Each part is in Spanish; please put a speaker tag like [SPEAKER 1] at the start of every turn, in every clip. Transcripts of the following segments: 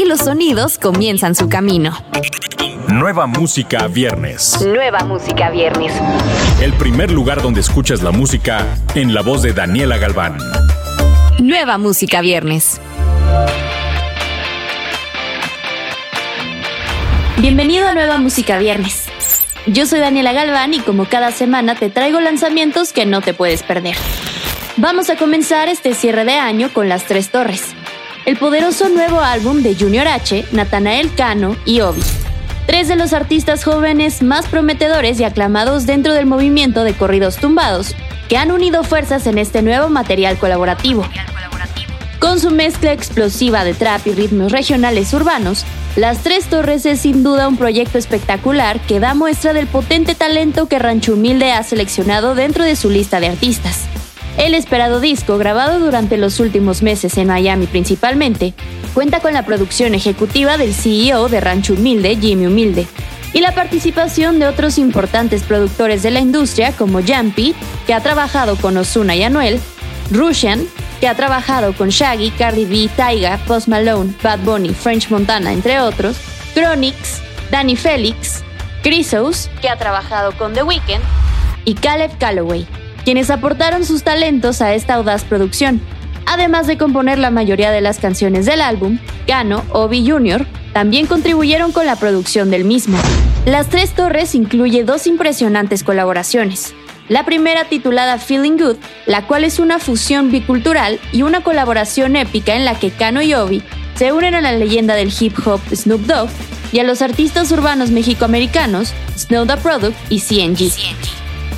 [SPEAKER 1] y los sonidos comienzan su camino.
[SPEAKER 2] Nueva música viernes.
[SPEAKER 1] Nueva música viernes.
[SPEAKER 2] El primer lugar donde escuchas la música en la voz de Daniela Galván.
[SPEAKER 1] Nueva música viernes.
[SPEAKER 3] Bienvenido a Nueva Música Viernes. Yo soy Daniela Galván y como cada semana te traigo lanzamientos que no te puedes perder. Vamos a comenzar este cierre de año con Las Tres Torres, el poderoso nuevo álbum de Junior H, Natanael Cano y Obi. Tres de los artistas jóvenes más prometedores y aclamados dentro del movimiento de corridos tumbados, que han unido fuerzas en este nuevo material colaborativo. Con su mezcla explosiva de trap y ritmos regionales urbanos, Las Tres Torres es sin duda un proyecto espectacular que da muestra del potente talento que Rancho Humilde ha seleccionado dentro de su lista de artistas. El esperado disco, grabado durante los últimos meses en Miami principalmente, cuenta con la producción ejecutiva del CEO de Rancho Humilde, Jimmy Humilde, y la participación de otros importantes productores de la industria como Jumpy, que ha trabajado con Ozuna y Anuel, Russian, que ha trabajado con Shaggy, Cardi B, Taiga, Post Malone, Bad Bunny, French Montana, entre otros, Chronix, Danny Felix, Chrysos, que ha trabajado con The Weeknd, y Caleb Calloway, quienes aportaron sus talentos a esta audaz producción. Además de componer la mayoría de las canciones del álbum, Gano, Obi Jr. también contribuyeron con la producción del mismo. Las Tres Torres incluye dos impresionantes colaboraciones. La primera titulada Feeling Good, la cual es una fusión bicultural y una colaboración épica en la que Kano y Obi se unen a la leyenda del hip hop Snoop Dogg y a los artistas urbanos mexicoamericanos Snow the Product y CNG.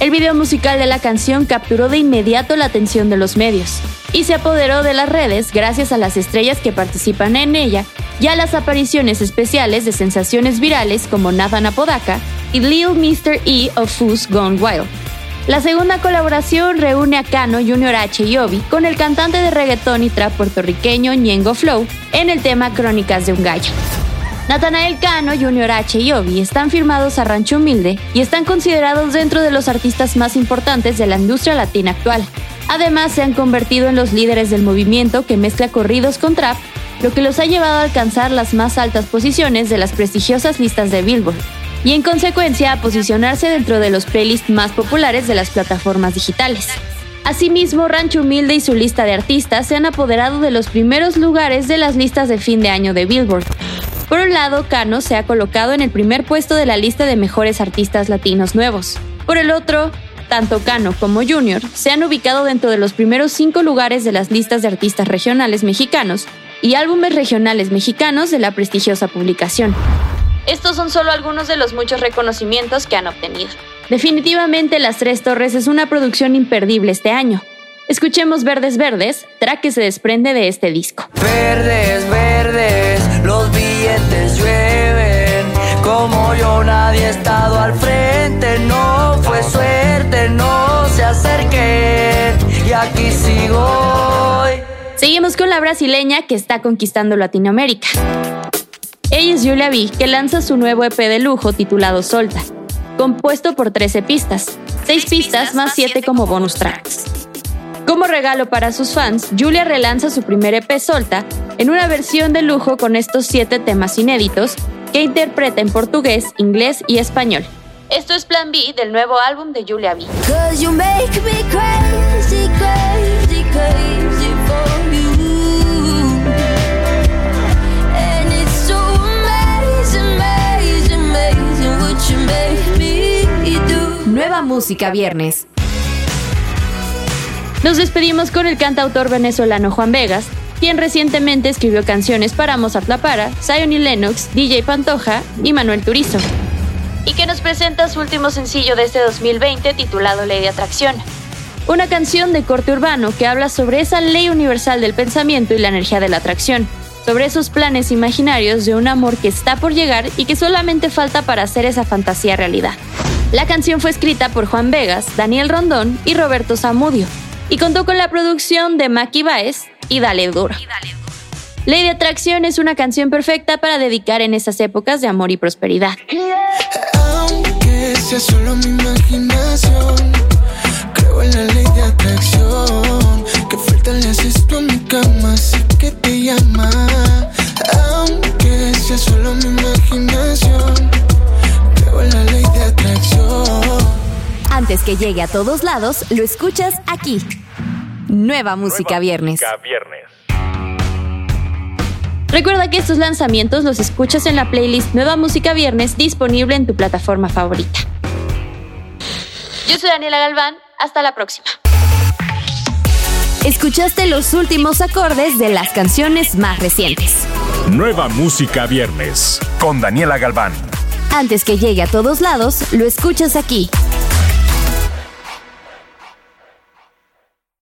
[SPEAKER 3] El video musical de la canción capturó de inmediato la atención de los medios y se apoderó de las redes gracias a las estrellas que participan en ella y a las apariciones especiales de sensaciones virales como Nathan Apodaca y Lil Mr. E of Foos Gone Wild. La segunda colaboración reúne a Cano, Junior H y Obi con el cantante de reggaetón y trap puertorriqueño Ñengo Flow en el tema Crónicas de un Gallo. Natanael Cano, Junior H y Obi están firmados a Rancho Humilde y están considerados dentro de los artistas más importantes de la industria latina actual. Además, se han convertido en los líderes del movimiento que mezcla corridos con trap, lo que los ha llevado a alcanzar las más altas posiciones de las prestigiosas listas de Billboard y en consecuencia a posicionarse dentro de los playlists más populares de las plataformas digitales. Asimismo, Rancho Humilde y su lista de artistas se han apoderado de los primeros lugares de las listas de fin de año de Billboard. Por un lado, Cano se ha colocado en el primer puesto de la lista de mejores artistas latinos nuevos. Por el otro, tanto Cano como Junior se han ubicado dentro de los primeros cinco lugares de las listas de artistas regionales mexicanos y álbumes regionales mexicanos de la prestigiosa publicación. Estos son solo algunos de los muchos reconocimientos que han obtenido. Definitivamente Las Tres Torres es una producción imperdible este año. Escuchemos Verdes Verdes, track que se desprende de este disco.
[SPEAKER 4] Verdes, verdes, los billetes llueven. Como yo nadie ha estado al frente, no fue suerte, no se acerquen. Y aquí sigo hoy.
[SPEAKER 3] Seguimos con la brasileña que está conquistando Latinoamérica. Ella es Julia B, que lanza su nuevo EP de lujo titulado Solta, compuesto por 13 pistas, 6 pistas más 7 como bonus tracks. Como regalo para sus fans, Julia relanza su primer EP Solta en una versión de lujo con estos 7 temas inéditos que interpreta en portugués, inglés y español. Esto es Plan B del nuevo álbum de Julia B.
[SPEAKER 1] Nueva música viernes.
[SPEAKER 3] Nos despedimos con el cantautor venezolano Juan Vegas, quien recientemente escribió canciones para Mozart La Para, Zion y Lennox, DJ Pantoja y Manuel Turizo, y que nos presenta su último sencillo de este 2020 titulado Ley de Atracción. Una canción de corte urbano que habla sobre esa ley universal del pensamiento y la energía de la atracción, sobre esos planes imaginarios de un amor que está por llegar y que solamente falta para hacer esa fantasía realidad. La canción fue escrita por Juan Vegas, Daniel Rondón y Roberto Zamudio, y contó con la producción de Maki Baez y dale duro. Ley de Atracción es una canción perfecta para dedicar en esas épocas de amor y prosperidad. Antes que llegue a todos lados, lo escuchas aquí Nueva Música Viernes.
[SPEAKER 2] Viernes.
[SPEAKER 5] Recuerda que estos lanzamientos los escuchas en la playlist Nueva Música Viernes disponible en tu plataforma favorita. Yo soy Daniela Galván, hasta la próxima.
[SPEAKER 3] Escuchaste los últimos acordes de las canciones más recientes.
[SPEAKER 2] Nueva Música Viernes. Con Daniela Galván.
[SPEAKER 3] Antes que llegue a todos lados, lo escuchas aquí.